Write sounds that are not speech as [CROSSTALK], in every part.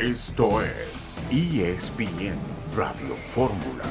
Esto es ESPN Radio Fórmula.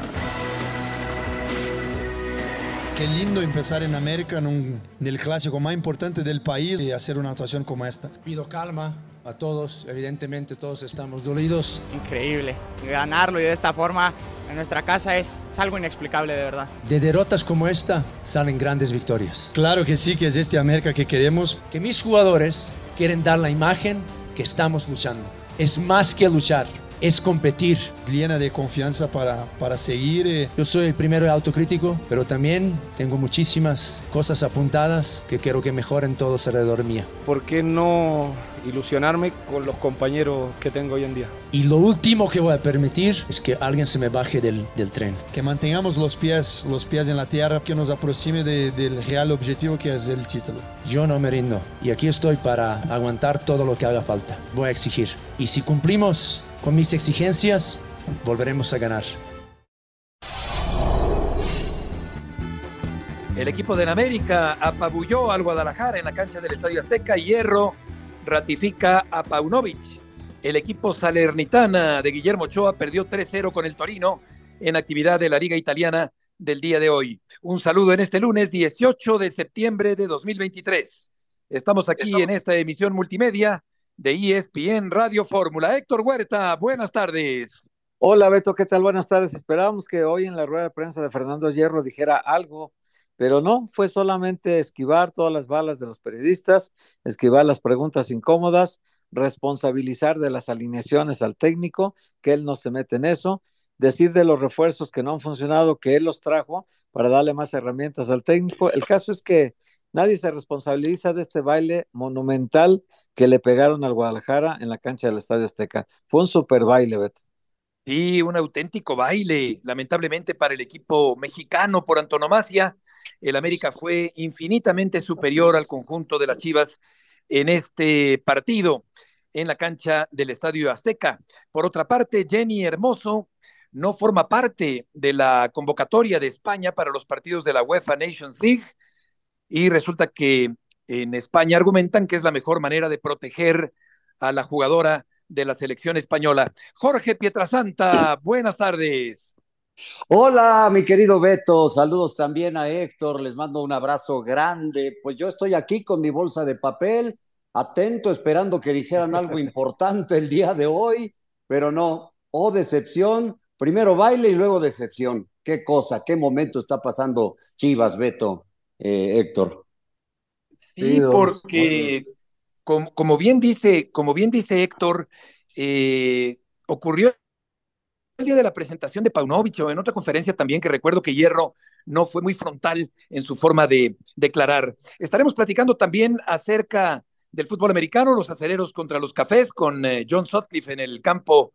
Qué lindo empezar en América, en, un, en el clásico más importante del país y hacer una actuación como esta. Pido calma a todos, evidentemente todos estamos dolidos. Increíble, ganarlo y de esta forma en nuestra casa es, es, algo inexplicable de verdad. De derrotas como esta salen grandes victorias. Claro que sí, que es este América que queremos. Que mis jugadores quieren dar la imagen que estamos luchando. Es más que luchar, es competir. Llena de confianza para, para seguir. Eh. Yo soy el primero autocrítico, pero también tengo muchísimas cosas apuntadas que quiero que mejoren todos alrededor mía. ¿Por qué no ilusionarme con los compañeros que tengo hoy en día? Y lo último que voy a permitir es que alguien se me baje del, del tren. Que mantengamos los pies, los pies en la tierra, que nos aproxime de, del real objetivo que es el título. Yo no me rindo y aquí estoy para aguantar todo lo que haga falta. Voy a exigir. Y si cumplimos con mis exigencias, volveremos a ganar. El equipo de América apabulló al Guadalajara en la cancha del Estadio Azteca. Hierro ratifica a Paunovic. El equipo salernitana de Guillermo Ochoa perdió 3-0 con el Torino en actividad de la Liga Italiana del día de hoy. Un saludo en este lunes 18 de septiembre de 2023. Estamos aquí Estamos... en esta emisión multimedia de ESPN Radio Fórmula. Héctor Huerta, buenas tardes. Hola Beto, ¿qué tal? Buenas tardes. Esperábamos que hoy en la rueda de prensa de Fernando Hierro dijera algo, pero no, fue solamente esquivar todas las balas de los periodistas, esquivar las preguntas incómodas, responsabilizar de las alineaciones al técnico, que él no se mete en eso, decir de los refuerzos que no han funcionado, que él los trajo para darle más herramientas al técnico. El caso es que nadie se responsabiliza de este baile monumental que le pegaron al Guadalajara en la cancha del Estadio Azteca. Fue un super baile, Beto. Sí, un auténtico baile, lamentablemente para el equipo mexicano por antonomasia. El América fue infinitamente superior al conjunto de las Chivas en este partido en la cancha del Estadio Azteca. Por otra parte, Jenny Hermoso no forma parte de la convocatoria de España para los partidos de la UEFA Nations League y resulta que en España argumentan que es la mejor manera de proteger a la jugadora de la selección española. Jorge Pietrasanta, buenas tardes. Hola, mi querido Beto, saludos también a Héctor, les mando un abrazo grande. Pues yo estoy aquí con mi bolsa de papel, atento, esperando que dijeran algo [LAUGHS] importante el día de hoy, pero no, oh decepción, primero baile y luego decepción. Qué cosa, qué momento está pasando Chivas, Beto eh, Héctor. Sí, porque como, como, bien dice, como bien dice Héctor, eh, ocurrió el día de la presentación de Paunovic o en otra conferencia también que recuerdo que Hierro no fue muy frontal en su forma de declarar. Estaremos platicando también acerca del fútbol americano, los acereros contra los cafés, con eh, John Sutcliffe en el campo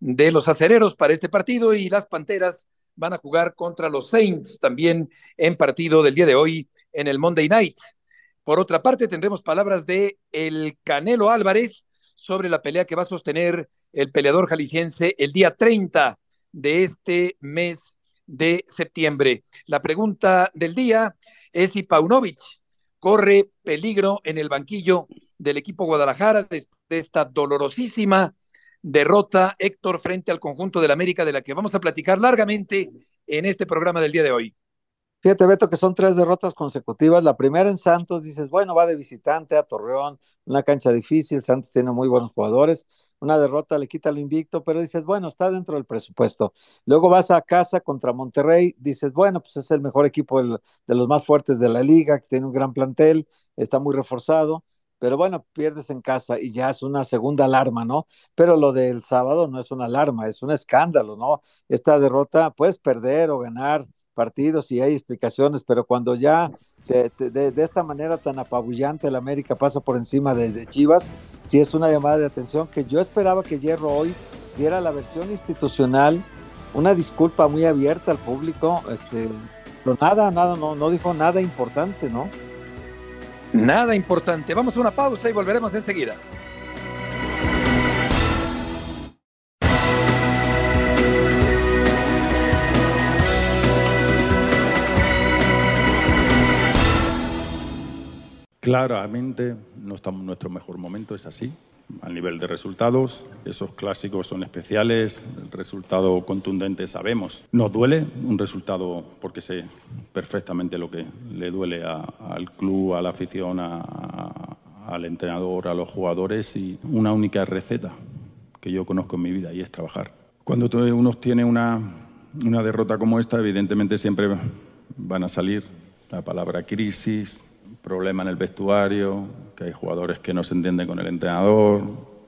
de los acereros para este partido y las Panteras van a jugar contra los Saints también en partido del día de hoy en el Monday Night. Por otra parte, tendremos palabras de el Canelo Álvarez sobre la pelea que va a sostener el peleador jalisciense el día 30 de este mes de septiembre. La pregunta del día es si Paunovic corre peligro en el banquillo del equipo Guadalajara de, de esta dolorosísima derrota Héctor frente al conjunto del América de la que vamos a platicar largamente en este programa del día de hoy. Fíjate, Beto, que son tres derrotas consecutivas. La primera en Santos, dices, bueno, va de visitante a Torreón, una cancha difícil, Santos tiene muy buenos jugadores. Una derrota le quita lo invicto, pero dices, bueno, está dentro del presupuesto. Luego vas a casa contra Monterrey, dices, bueno, pues es el mejor equipo de los más fuertes de la liga, que tiene un gran plantel, está muy reforzado pero bueno, pierdes en casa y ya es una segunda alarma, ¿no? Pero lo del sábado no es una alarma, es un escándalo, ¿no? Esta derrota, puedes perder o ganar partidos y hay explicaciones, pero cuando ya de, de, esta manera tan apabullante el América pasa por encima de, de, Chivas, sí es una llamada de atención que yo esperaba que Hierro hoy diera la versión institucional, una disculpa muy abierta al público, este, pero nada, nada, no, no dijo nada importante, ¿no? Nada importante. Vamos a una pausa y volveremos enseguida. Claramente no estamos en nuestro mejor momento, es así. Al nivel de resultados. Esos clásicos son especiales, el resultado contundente sabemos. Nos duele un resultado porque sé perfectamente lo que le duele al club, a la afición, al entrenador, a los jugadores y una única receta que yo conozco en mi vida y es trabajar. Cuando uno tiene una, una derrota como esta, evidentemente siempre van a salir la palabra crisis, problema en el vestuario, que hay jugadores que no se entienden con el entrenador,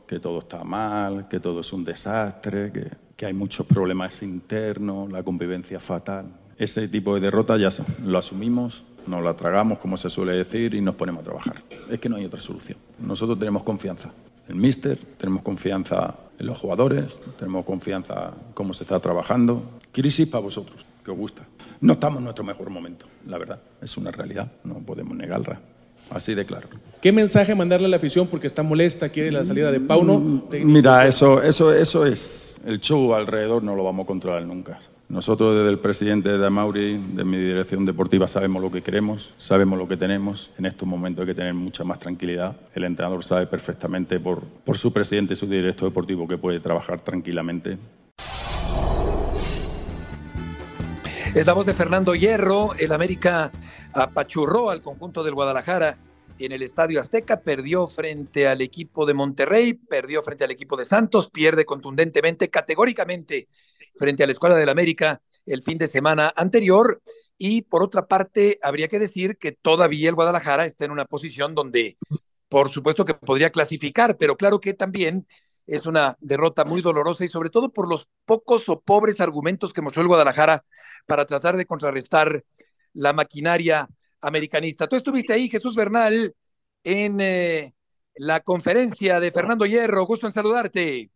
que todo está mal, que todo es un desastre, que, que hay muchos problemas internos, la convivencia fatal. Ese tipo de derrota ya lo asumimos, nos la tragamos, como se suele decir, y nos ponemos a trabajar. Es que no hay otra solución. Nosotros tenemos confianza el míster, tenemos confianza en los jugadores, tenemos confianza en cómo se está trabajando. Crisis para vosotros, que os gusta. No estamos en nuestro mejor momento, la verdad. Es una realidad, no podemos negarla. Así de claro. ¿Qué mensaje mandarle a la afición porque está molesta, quiere la salida de Pauno? Mira, eso, eso, eso es el show alrededor, no lo vamos a controlar nunca. Nosotros desde el presidente de Mauri, de mi dirección deportiva, sabemos lo que queremos, sabemos lo que tenemos. En estos momentos hay que tener mucha más tranquilidad. El entrenador sabe perfectamente por, por su presidente y su director deportivo que puede trabajar tranquilamente. Es la voz de Fernando Hierro. El América apachurró al conjunto del Guadalajara en el Estadio Azteca, perdió frente al equipo de Monterrey, perdió frente al equipo de Santos, pierde contundentemente, categóricamente frente a la Escuela del América el fin de semana anterior. Y por otra parte, habría que decir que todavía el Guadalajara está en una posición donde, por supuesto que podría clasificar, pero claro que también es una derrota muy dolorosa y sobre todo por los pocos o pobres argumentos que mostró el Guadalajara para tratar de contrarrestar la maquinaria americanista. Tú estuviste ahí, Jesús Bernal, en eh, la conferencia de Fernando Hierro. Gusto en saludarte.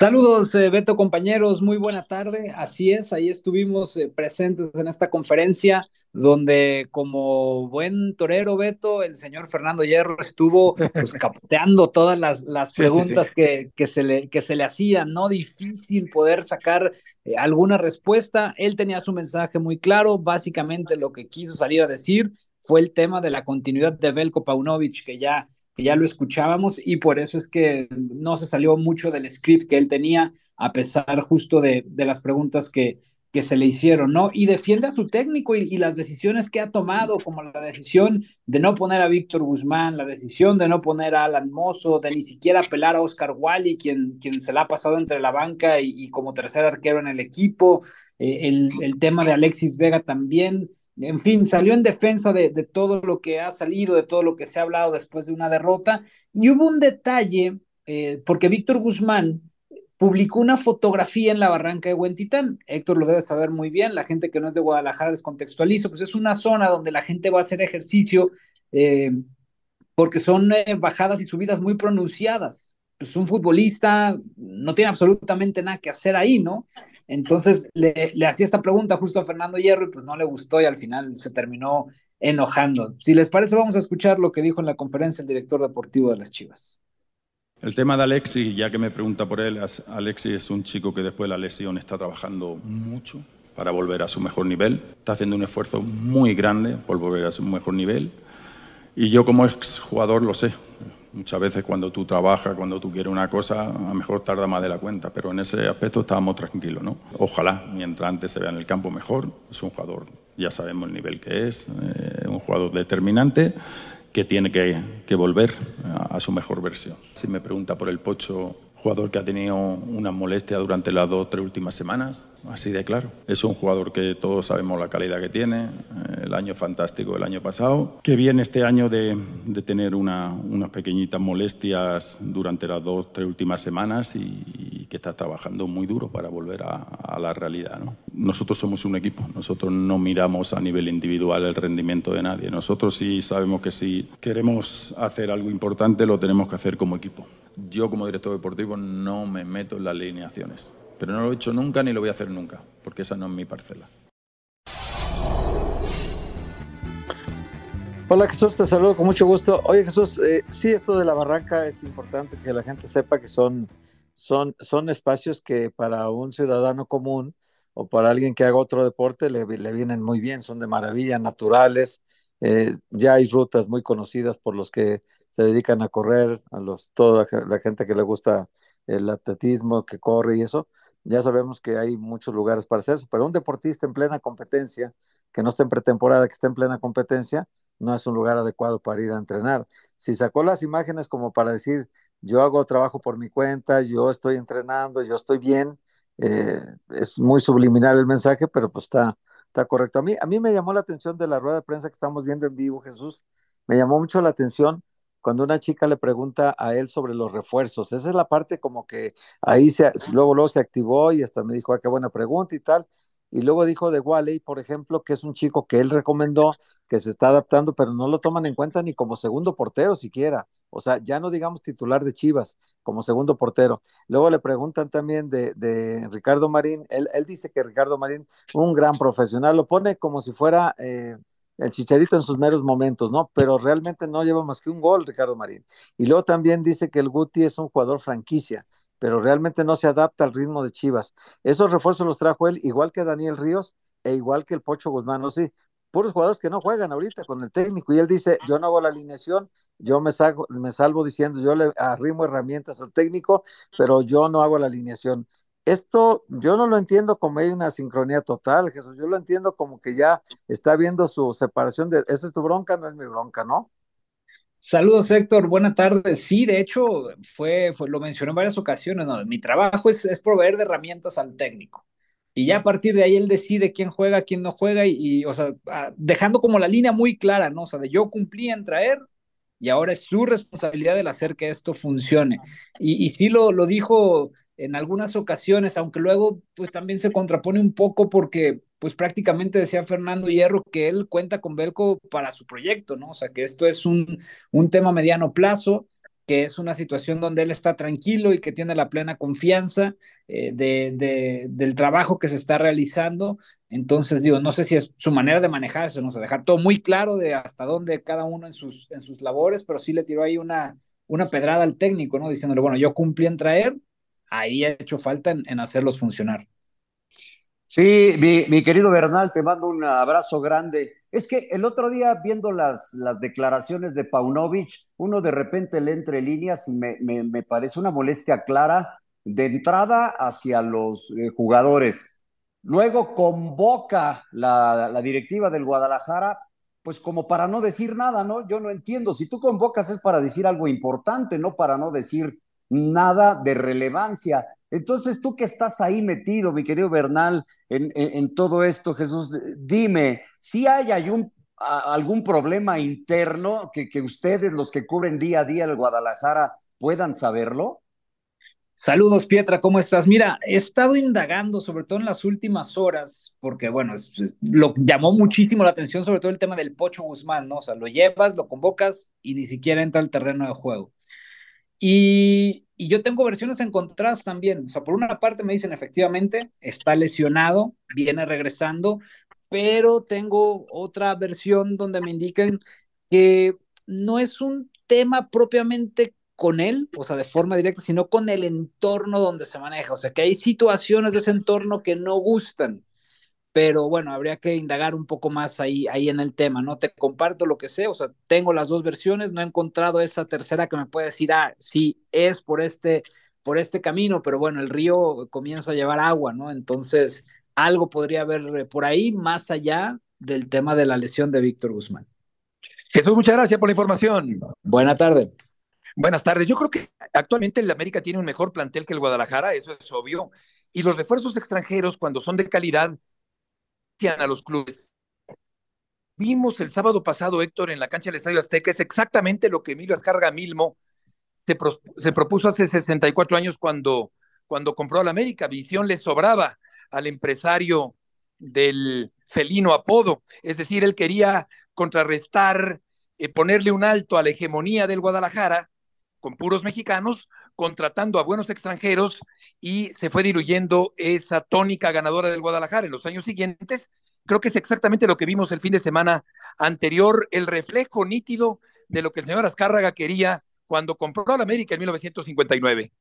Saludos, eh, Beto, compañeros, muy buena tarde. Así es, ahí estuvimos eh, presentes en esta conferencia donde como buen torero, Beto, el señor Fernando Hierro estuvo pues, [LAUGHS] capoteando todas las, las preguntas Que, que, se le, que se le hacían, ¿no? Difícil poder sacar eh, alguna respuesta. Él tenía su mensaje muy claro, básicamente lo que quiso salir a decir fue el tema de la continuidad de Belko Paunovic, que ya ya lo escuchábamos y por eso es que no se salió mucho del script que él tenía, a pesar justo de, de las preguntas que, que se le hicieron, ¿no? Y defiende a su técnico y, las decisiones que ha tomado, como la decisión de no poner a Víctor Guzmán, la decisión de no poner a Alan Mozo, de ni siquiera apelar a Oscar Wally, quien, quien se la ha pasado entre la banca y, como tercer arquero en el equipo, eh, el, el tema de Alexis Vega también, en fin, salió en defensa de, todo lo que ha salido, de todo lo que se ha hablado después de una derrota. Y hubo un detalle, eh, porque Víctor Guzmán publicó una fotografía en la barranca de Huentitán. Héctor lo debe saber muy bien, la gente que no es de Guadalajara les contextualizo, pues es una zona donde la gente va a hacer ejercicio eh, porque son eh, bajadas y subidas muy pronunciadas. Pues un futbolista no tiene absolutamente nada que hacer ahí, ¿no? Entonces le, hacía esta pregunta justo a Fernando Hierro y pues no le gustó y al final se terminó enojando. Si les parece, vamos a escuchar lo que dijo en la conferencia el director deportivo de las Chivas. El tema de Alexis, ya que me pregunta por él, Alexis es un chico que después de la lesión está trabajando mucho para volver a su mejor nivel. Está haciendo un esfuerzo muy grande por volver a su mejor nivel. Y yo como exjugador lo sé. Muchas veces cuando tú trabajas, cuando tú quieres una cosa, a lo mejor tarda más de la cuenta, pero en ese aspecto estábamos tranquilos, ¿no? Ojalá, mientras antes se vea en el campo mejor, es un jugador, ya sabemos el nivel que es, eh, un jugador determinante que tiene que, que volver a, a, su mejor versión. Si me pregunta por el Pocho, jugador que ha tenido una molestia durante las dos o tres últimas semanas, así de claro. Es un jugador que todos sabemos la calidad que tiene, eh, el año fantástico del año pasado, que viene este año de, de tener una, unas pequeñitas molestias durante las dos o tres últimas semanas y, que está trabajando muy duro para volver a, a la realidad. ¿no? Nosotros somos un equipo, nosotros no miramos a nivel individual el rendimiento de nadie, nosotros sí sabemos que si queremos hacer algo importante lo tenemos que hacer como equipo. Yo como director deportivo no me meto en las alineaciones, pero no lo he hecho nunca ni lo voy a hacer nunca, porque esa no es mi parcela. Hola Jesús, te saludo con mucho gusto. Oye Jesús, eh, sí, esto de la barranca es importante que la gente sepa que son, son, son espacios que para un ciudadano común o para alguien que haga otro deporte le, le vienen muy bien, son de maravilla, naturales, eh, ya hay rutas muy conocidas por los que se dedican a correr, a los, toda la gente que le gusta el atletismo, que corre y eso, ya sabemos que hay muchos lugares para hacer eso, pero un deportista en plena competencia, que no esté en pretemporada, que esté en plena competencia, no es un lugar adecuado para ir a entrenar. Si sacó las imágenes como para decir, yo hago trabajo por mi cuenta, yo estoy entrenando, yo estoy bien, eh, es muy subliminal el mensaje, pero pues está, está correcto. A mí, a mí me llamó la atención de la rueda de prensa que estamos viendo en vivo, Jesús, me llamó mucho la atención cuando una chica le pregunta a él sobre los refuerzos. Esa es la parte como que ahí se, luego, luego se activó y hasta me dijo, ah, qué buena pregunta y tal. Y luego dijo de Wally, por ejemplo, que es un chico que él recomendó, que se está adaptando, pero no lo toman en cuenta ni como segundo portero siquiera. O sea, ya no digamos titular de Chivas, como segundo portero. Luego le preguntan también de, de Ricardo Marín. Él, él, dice que Ricardo Marín, un gran profesional, lo pone como si fuera eh, el chicharito en sus meros momentos, ¿no? Pero realmente no lleva más que un gol, Ricardo Marín. Y luego también dice que el Guti es un jugador franquicia, pero realmente no se adapta al ritmo de Chivas. Esos refuerzos los trajo él, igual que Daniel Ríos e igual que el Pocho Guzmán, ¿no? Sí, puros jugadores que no juegan ahorita con el técnico. Y él dice, yo no hago la alineación, yo me, salgo, me salvo diciendo, yo le arrimo herramientas al técnico, pero yo no hago la alineación esto yo no lo entiendo como hay una sincronía total, Jesús, yo lo entiendo como que ya está viendo su separación de, esa es tu bronca, no es mi bronca, ¿no? Saludos, Héctor. Buena tarde. Sí, de hecho, fue, fue lo mencioné en varias ocasiones. ¿no? Mi trabajo es, es, proveer de herramientas al técnico. Y ya a partir de ahí él decide quién juega, quién no juega, y, y, o sea, dejando como la línea muy clara, ¿no? O sea, de yo cumplí en traer, y ahora es su responsabilidad el hacer que esto funcione. Y, y sí lo, lo dijo en algunas ocasiones, aunque luego pues también se contrapone un poco porque pues prácticamente decía Fernando Hierro que él cuenta con Belco para su proyecto, ¿no? O sea, que esto es un, un tema mediano plazo, que es una situación donde él está tranquilo y que tiene la plena confianza eh, de, de, del trabajo que se está realizando. Entonces, digo, no sé si es su manera de manejarse, no sé, dejar todo muy claro de hasta dónde cada uno en sus, en sus labores, pero sí le tiró ahí una, una pedrada al técnico, ¿no? Diciéndole, bueno, yo cumplí en traer, ahí ha hecho falta en, hacerlos funcionar. Sí, mi, querido Bernal, te mando un abrazo grande. Es que el otro día, viendo las, declaraciones de Paunovic, uno de repente le entre líneas y me, parece una molestia clara de entrada hacia los eh, jugadores. Luego convoca la directiva del Guadalajara, pues como para no decir nada, ¿no? Yo no entiendo. Si tú convocas es para decir algo importante, no para no decir nada de relevancia. Entonces, tú que estás ahí metido, mi querido Bernal, en, todo esto, Jesús, dime, si hay, algún problema interno que, que ustedes, los que cubren día a día el Guadalajara, puedan saberlo? Saludos, Pietra, ¿cómo estás? Mira, he estado indagando, sobre todo en las últimas horas, porque, bueno, lo llamó muchísimo la atención, sobre todo el tema del Pocho Guzmán, ¿no? O sea, lo llevas, lo convocas y ni siquiera entra al terreno de juego. Y, yo tengo versiones encontradas también. O sea, por una parte me dicen efectivamente, está lesionado, viene regresando, pero tengo otra versión donde me indican que no es un tema propiamente con él, o sea, de forma directa, sino con el entorno donde se maneja. O sea, que hay situaciones de ese entorno que no gustan pero bueno, habría que indagar un poco más ahí, ahí en el tema, ¿no? Te comparto lo que sé, o sea, tengo las dos versiones, no he encontrado esa tercera que me puede decir, ah, sí, es por este, por este camino, pero bueno, el río comienza a llevar agua, ¿no? Entonces, algo podría haber eh, por ahí, más allá del tema de la lesión de Víctor Guzmán. Jesús, muchas gracias por la información. Buena tarde. Buenas tardes. Yo creo que actualmente el América tiene un mejor plantel que el Guadalajara, eso es obvio. Y los refuerzos extranjeros, cuando son de calidad, a los clubes. Vimos el sábado pasado, Héctor, en la cancha del Estadio Azteca, es exactamente lo que Emilio Azcarga Milmo se, se propuso hace 64 años cuando, cuando compró al América. Visión le sobraba al empresario del felino apodo. Es decir, él quería contrarrestar, eh, ponerle un alto a la hegemonía del Guadalajara con puros mexicanos, contratando a buenos extranjeros y se fue diluyendo esa tónica ganadora del Guadalajara en los años siguientes. Creo que es exactamente lo que vimos el fin de semana anterior, el reflejo nítido de lo que el señor Azcárraga quería cuando compró al América en 1959.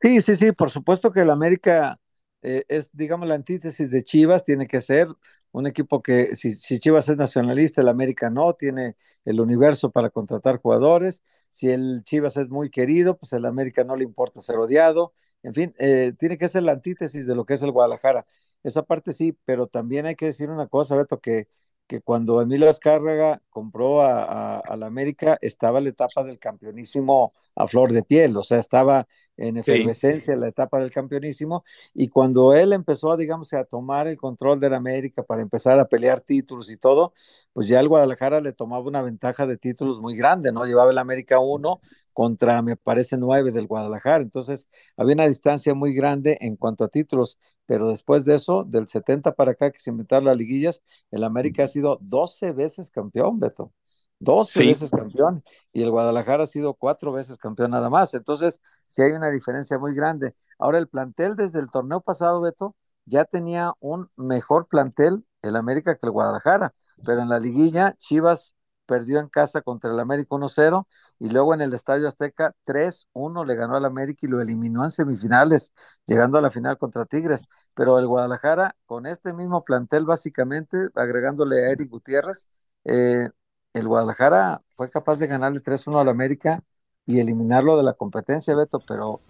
Sí, sí, sí, por supuesto que el América eh, es, digamos, la antítesis de Chivas, tiene que ser un equipo que si, si, Chivas es nacionalista, el América no, tiene el universo para contratar jugadores, si el Chivas es muy querido, pues el América no le importa ser odiado, en fin, eh, tiene que ser la antítesis de lo que es el Guadalajara. Esa parte sí, pero también hay que decir una cosa, Beto, que que cuando Emilio Azcárraga compró a, la América estaba la etapa del campeonísimo a flor de piel, o sea, estaba en efervescencia la etapa del campeonísimo y cuando él empezó, digamos, a tomar el control de la América para empezar a pelear títulos y todo, pues ya el Guadalajara le tomaba una ventaja de títulos muy grande, ¿no? Llevaba el América uno contra, me parece, nueve del Guadalajara. Entonces, había una distancia muy grande en cuanto a títulos, pero después de eso, del 70 para acá que se inventaron las liguillas, el América ha sido 12 veces campeón, Beto. 12 veces campeón y el Guadalajara ha sido cuatro veces campeón nada más. Entonces, sí hay una diferencia muy grande. Ahora, el plantel desde el torneo pasado, Beto, ya tenía un mejor plantel el América que el Guadalajara, pero en la liguilla Chivas perdió en casa contra el América 1-0 y luego en el Estadio Azteca 3-1 le ganó al América y lo eliminó en semifinales, llegando a la final contra Tigres. Pero el Guadalajara, con este mismo plantel básicamente, agregándole a Eric Gutiérrez, eh, el Guadalajara fue capaz de ganarle 3-1 al América y eliminarlo de la competencia, Beto, pero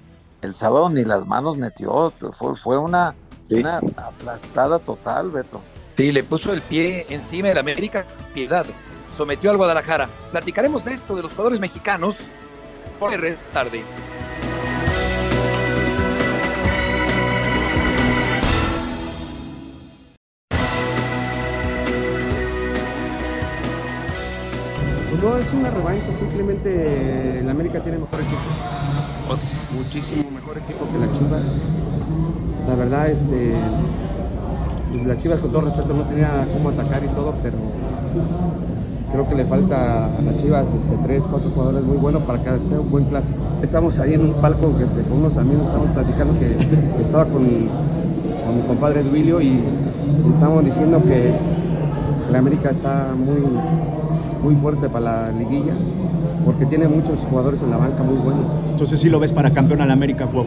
el sábado ni las manos metió, fue, fue una, una aplastada total, Beto. Sí, le puso el pie encima del América, piedad sometió al Guadalajara. Platicaremos de esto de los jugadores mexicanos por tarde. Pues no es una revancha, simplemente el América tiene mejor equipo. Muchísimo mejor equipo que la Chivas. La verdad, este, la Chivas con todo respeto no tenía cómo atacar y todo, pero Creo que le falta a las Chivas este, tres, cuatro jugadores muy buenos para que sea un buen clásico. Estamos ahí en un palco que, este, con unos amigos, estamos platicando que, estaba con, mi compadre Duilio y, estamos diciendo que la América está muy, muy fuerte para la liguilla porque tiene muchos jugadores en la banca muy buenos. Entonces sí lo ves para campeón a la América, Juan.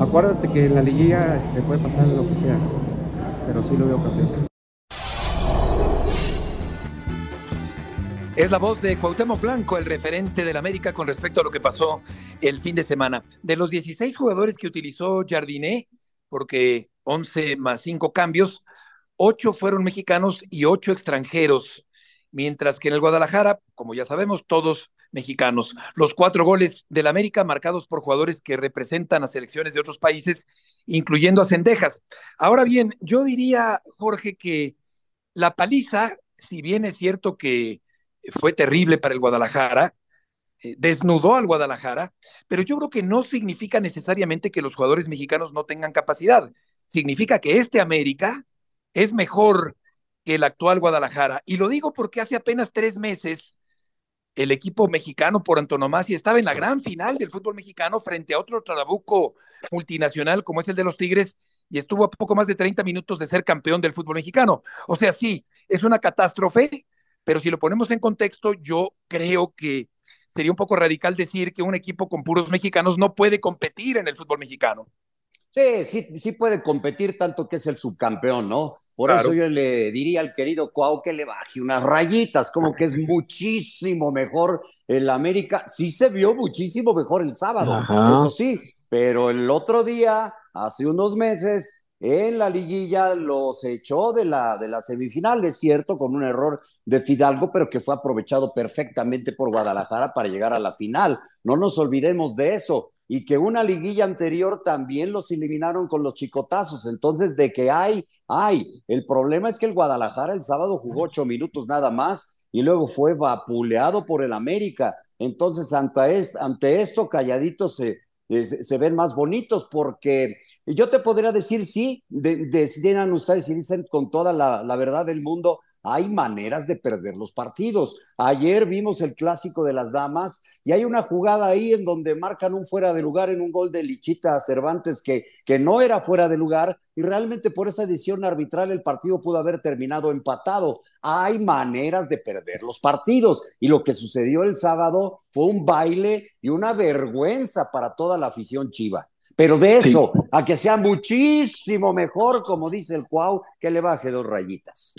Acuérdate que en la liguilla este, puede pasar lo que sea, pero sí lo veo campeón. Es la voz de Cuauhtémoc Blanco, el referente del América con respecto a lo que pasó el fin de semana. De los 16 jugadores que utilizó Jardiné, porque 11 más 5 cambios, 8 fueron mexicanos y 8 extranjeros, mientras que en el Guadalajara, como ya sabemos, todos mexicanos. Los cuatro goles del América marcados por jugadores que representan a selecciones de otros países, incluyendo a Cendejas. Ahora bien, yo diría, Jorge, que la paliza, si bien es cierto que fue terrible para el Guadalajara, eh, desnudó al Guadalajara, pero yo creo que no significa necesariamente que los jugadores mexicanos no tengan capacidad. Significa que este América es mejor que el actual Guadalajara. Y lo digo porque hace apenas tres meses el equipo mexicano por antonomasia estaba en la gran final del fútbol mexicano frente a otro trabuco multinacional como es el de los Tigres y estuvo a poco más de 30 minutos de ser campeón del fútbol mexicano. O sea, sí, es una catástrofe, pero si lo ponemos en contexto, yo creo que sería un poco radical decir que un equipo con puros mexicanos no puede competir en el fútbol mexicano. Sí, sí, sí puede competir tanto que es el subcampeón, ¿no? Por eso yo le diría al querido Cuau que le baje unas rayitas, como que es muchísimo mejor el América. Sí se vio muchísimo mejor el sábado, eso sí, pero el otro día, hace unos meses, en la liguilla los echó de la, de semifinal, es cierto, con un error de Fidalgo, pero que fue aprovechado perfectamente por Guadalajara para llegar a la final. No nos olvidemos de eso. Y que una liguilla anterior también los eliminaron con los chicotazos. Entonces, de que hay, hay. El problema es que el Guadalajara el sábado jugó ocho minutos nada más y luego fue vapuleado por el América. Entonces, ante, ante esto, calladito se, se ven más bonitos, porque yo te podría decir, sí, de, ustedes y dicen con toda la, la verdad del mundo, hay maneras de perder los partidos. Ayer vimos el clásico de las damas y hay una jugada ahí en donde marcan un fuera de lugar en un gol de Lichita Cervantes que, que no era fuera de lugar y realmente por esa decisión arbitral el partido pudo haber terminado empatado. Hay maneras de perder los partidos y lo que sucedió el sábado fue un baile y una vergüenza para toda la afición chiva. Pero de eso, a que sea muchísimo mejor, como dice el Cuau, que le baje dos rayitas.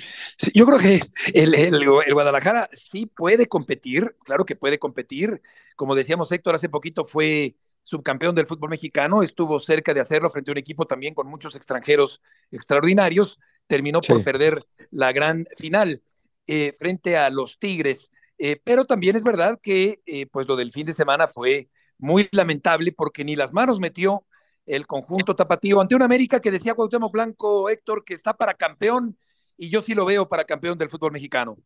yo creo que el, el, Guadalajara sí puede competir, claro que puede competir. Como decíamos, Héctor, hace poquito fue subcampeón del fútbol mexicano, estuvo cerca de hacerlo frente a un equipo también con muchos extranjeros extraordinarios, terminó por perder la gran final eh, frente a los Tigres. Eh, pero también es verdad que eh, pues lo del fin de semana fue muy lamentable porque ni las manos metió el conjunto tapatío ante una América que decía Cuauhtémoc Blanco, Héctor, que está para campeón y yo sí lo veo para campeón del fútbol mexicano.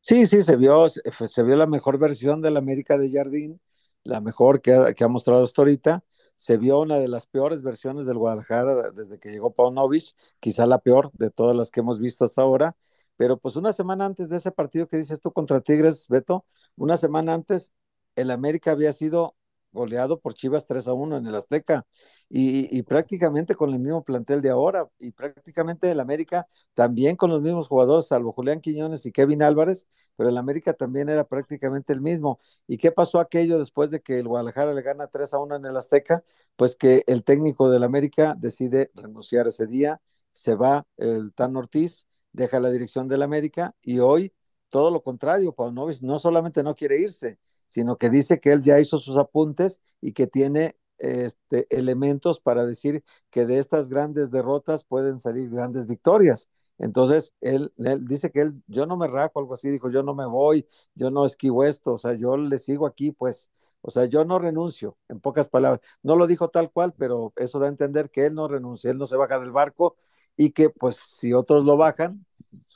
Sí, sí, se vio, se vio la mejor versión del América de Jardín, la mejor que ha, mostrado hasta ahorita. Se vio una de las peores versiones del Guadalajara desde que llegó Paunovic, quizá la peor de todas las que hemos visto hasta ahora. Pero pues una semana antes de ese partido que dices tú contra Tigres, Beto, una semana antes el América había sido goleado por Chivas 3 a 1 en el Azteca y, prácticamente con el mismo plantel de ahora y prácticamente el América también con los mismos jugadores, salvo Julián Quiñones y Kevin Álvarez, pero el América también era prácticamente el mismo. ¿Y qué pasó aquello después de que el Guadalajara le gana 3 a 1 en el Azteca? Pues que el técnico del América decide renunciar ese día, se va el Tan Ortiz, deja la dirección del América y hoy todo lo contrario, Paunovic no solamente no quiere irse, sino que dice que él ya hizo sus apuntes y que tiene este, elementos para decir que de estas grandes derrotas pueden salir grandes victorias. Entonces, él, dice que él, yo no me rajo, algo así, dijo, yo no me voy, yo no esquivo esto, o sea, yo le sigo aquí, pues, o sea, yo no renuncio, en pocas palabras. No lo dijo tal cual, pero eso da a entender que él no renuncia, él no se baja del barco y que, pues, si otros lo bajan,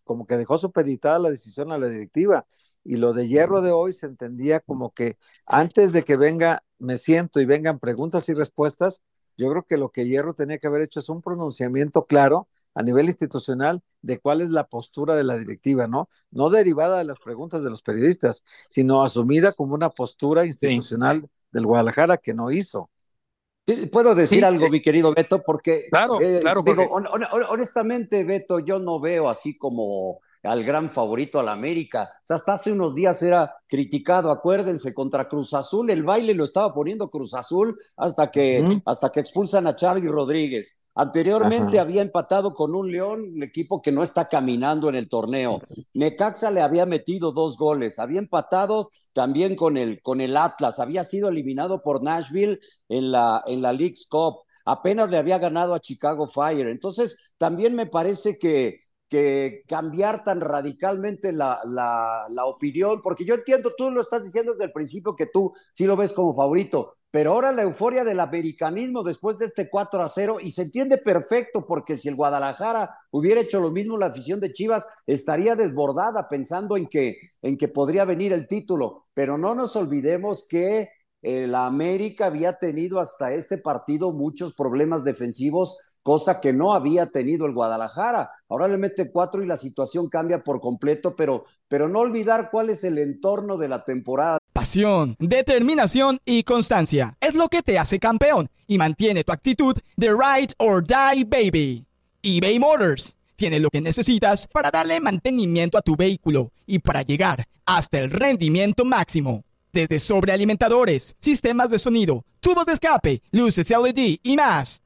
como que dejó supeditada la decisión a la directiva y lo de hierro de hoy se entendía como que antes de que venga, me siento y vengan preguntas y respuestas, yo creo que lo que hierro tenía que haber hecho es un pronunciamiento claro a nivel institucional de cuál es la postura de la directiva, ¿no? No derivada de las preguntas de los periodistas, sino asumida como una postura institucional del Guadalajara que no hizo. Puedo decir algo, mi querido Beto, porque claro, eh, claro, digo, honestamente, Beto, yo no veo así como al gran favorito al América. O sea, hasta hace unos días era criticado, acuérdense, contra Cruz Azul, el baile lo estaba poniendo Cruz Azul hasta que, hasta que expulsan a Charlie Rodríguez. Anteriormente había empatado con un León, un equipo que no está caminando en el torneo. Necaxa le había metido dos goles, había empatado también con el, con el Atlas, había sido eliminado por Nashville en la, en la League's Cup, apenas le había ganado a Chicago Fire. Entonces, también me parece que que cambiar tan radicalmente la, la, opinión, porque yo entiendo, tú lo estás diciendo desde el principio que tú sí lo ves como favorito, pero ahora la euforia del americanismo después de este 4 a 0, y se entiende perfecto, porque si el Guadalajara hubiera hecho lo mismo, la afición de Chivas estaría desbordada pensando en que, en que podría venir el título, pero no nos olvidemos que el América había tenido hasta este partido muchos problemas defensivos cosa que no había tenido el Guadalajara. Ahora le mete cuatro y la situación cambia por completo, pero, pero no olvidar cuál es el entorno de la temporada. Pasión, determinación y constancia es lo que te hace campeón y mantiene tu actitud de ride or die baby. eBay Motors tiene lo que necesitas para darle mantenimiento a tu vehículo y para llegar hasta el rendimiento máximo. Desde sobrealimentadores, sistemas de sonido, tubos de escape, luces LED y más.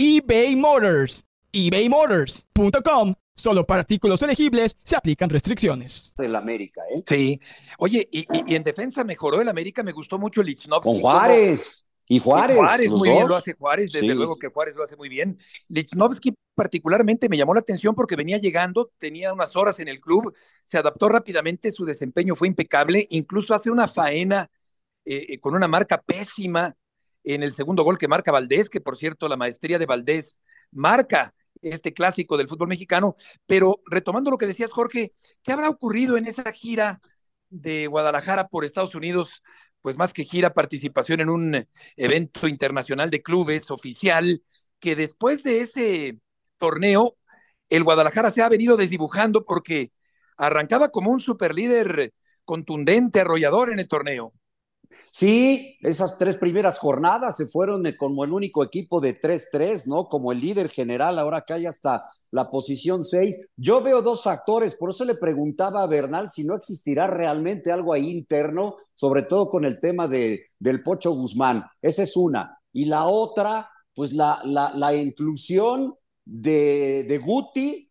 eBay Motors. ebaymotors.com. Solo para artículos elegibles se aplican restricciones. El América, ¿eh? Sí. Oye, y, en defensa mejoró el América. Me gustó mucho Lichnowsky. Con Juárez. Y Juárez. Juárez muy bien lo hace Juárez, desde luego que Juárez lo hace muy bien. Lichnowsky particularmente me llamó la atención porque venía llegando, tenía unas horas en el club, se adaptó rápidamente, su desempeño fue impecable, incluso hace una faena eh, eh, con una marca pésima en el segundo gol que marca Valdés, que por cierto la maestría de Valdés marca este clásico del fútbol mexicano. Pero retomando lo que decías, Jorge, ¿qué habrá ocurrido en esa gira de Guadalajara por Estados Unidos pues más que gira, participación en un evento internacional de clubes oficial, que después de ese torneo, el Guadalajara se ha venido desdibujando porque arrancaba como un superlíder contundente, arrollador en el torneo. Sí, esas tres primeras jornadas se fueron como el único equipo de 3-3, ¿no? Como el líder general, ahora que hay hasta la posición 6. Yo veo dos factores, por eso le preguntaba a Bernal si no existirá realmente algo ahí interno, sobre todo con el tema de, del Pocho Guzmán. Esa es una. Y la otra, pues la, la, la inclusión de, de Guti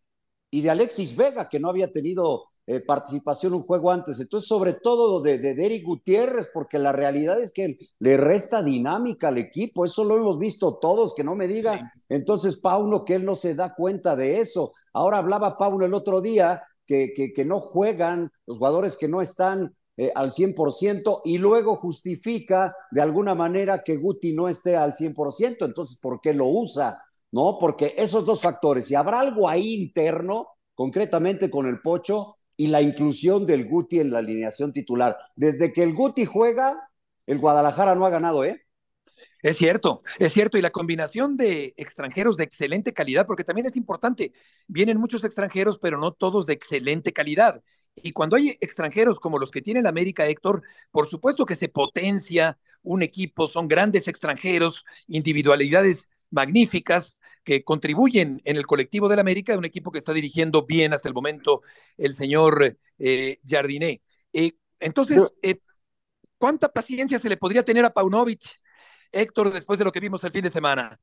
y de Alexis Vega, que no había tenido eh, participación un juego antes. Entonces, sobre todo de, de Gutiérrez, porque la realidad es que le resta dinámica al equipo. Eso lo hemos visto todos, que no me diga entonces Pauno que él no se da cuenta de eso. Ahora hablaba Pauno el otro día que, que, que no juegan, los jugadores que no están eh, al 100% y luego justifica de alguna manera que Guti no esté al 100%. Entonces, ¿por qué lo usa? ¿No? Porque esos dos factores, si habrá algo ahí interno, concretamente con el Pocho, y la inclusión del Guti en la alineación titular. Desde que el Guti juega, el Guadalajara no ha ganado, ¿eh? Es cierto, es cierto. Y la combinación de extranjeros de excelente calidad, porque también es importante, vienen muchos extranjeros, pero no todos de excelente calidad. Y cuando hay extranjeros como los que tiene el América, Héctor, por supuesto que se potencia un equipo, son grandes extranjeros, individualidades magníficas, que contribuyen en el colectivo del América, un equipo que está dirigiendo bien hasta el momento el señor eh, Jardiné. Eh, entonces, eh, ¿cuánta paciencia se le podría tener a Paunovic, Héctor, después de lo que vimos el fin de semana?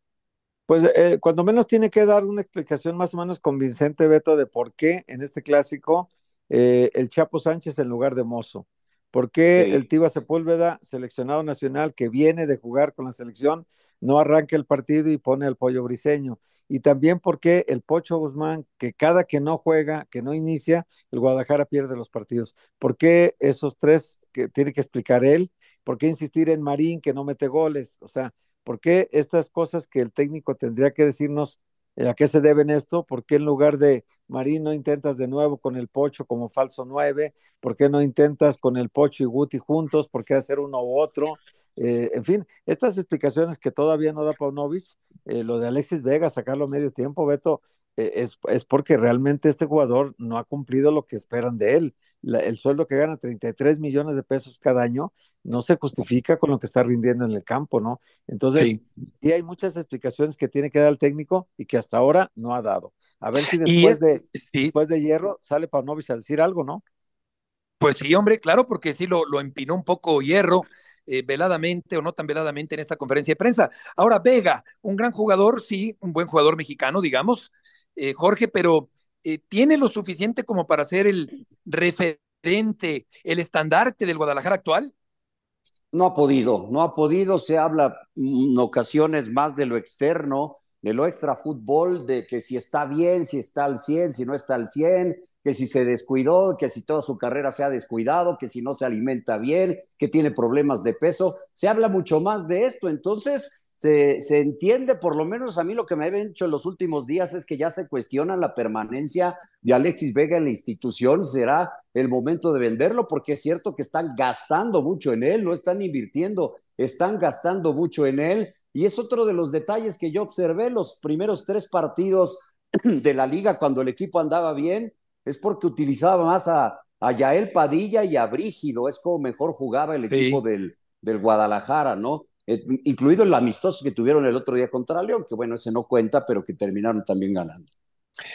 Pues eh, cuando menos tiene que dar una explicación más o menos convincente, Beto, de por qué en este clásico eh, el Chapo Sánchez en lugar de Mozo. ¿Por qué sí. el Tiva Sepúlveda, seleccionado nacional que viene de jugar con la selección, no arranca el partido y pone el pollo briseño. Y también porque el Pocho Guzmán, que cada que no juega, que no inicia, el Guadalajara pierde los partidos. ¿Por qué esos tres que tiene que explicar él? ¿Por qué insistir en Marín que no mete goles? O sea, ¿por qué estas cosas que el técnico tendría que decirnos ¿A qué se deben esto? ¿Por qué en lugar de Marín no intentas de nuevo con el Pocho como falso nueve? ¿Por qué no intentas con el Pocho y Guti juntos? ¿Por qué hacer uno u otro? Eh, en fin, estas explicaciones que todavía no da Paunovic, eh, lo de Alexis Vega, sacarlo medio tiempo, Beto, eh, es, es, porque realmente este jugador no ha cumplido lo que esperan de él. La, el sueldo que gana 33 millones de pesos cada año no se justifica con lo que está rindiendo en el campo, ¿no? Entonces, sí, sí hay muchas explicaciones que tiene que dar el técnico y que hasta ahora no ha dado. A ver si después, es, de, sí. después de Hierro sale Paunovic a decir algo, ¿no? Pues sí, hombre, claro, porque sí lo, lo empinó un poco Hierro eh, veladamente o no tan veladamente en esta conferencia de prensa. Ahora, Vega, un gran jugador, sí, un buen jugador mexicano, digamos, eh, Jorge, pero eh, ¿tiene lo suficiente como para ser el referente, el estandarte del Guadalajara actual? No ha podido, no ha podido, se habla en ocasiones más de lo externo, de lo extra fútbol, de que si está bien, si está al 100, si no está al 100, que si se descuidó, que si toda su carrera se ha descuidado, que si no se alimenta bien, que tiene problemas de peso. Se habla mucho más de esto, entonces se, se entiende, por lo menos a mí lo que me ha hecho en los últimos días es que ya se cuestiona la permanencia de Alexis Vega en la institución. ¿Será el momento de venderlo? Porque es cierto que están gastando mucho en él, no están invirtiendo, están gastando mucho en él y es otro de los detalles que yo observé los primeros tres partidos [CLEARS THROAT] de la liga cuando el equipo andaba bien, es porque utilizaba más a, a Yael Padilla y a Brígido, es como mejor jugaba el equipo sí. del, del Guadalajara, ¿no? Eh, incluido el amistoso que tuvieron el otro día contra León, que bueno, ese no cuenta, pero que terminaron también ganando.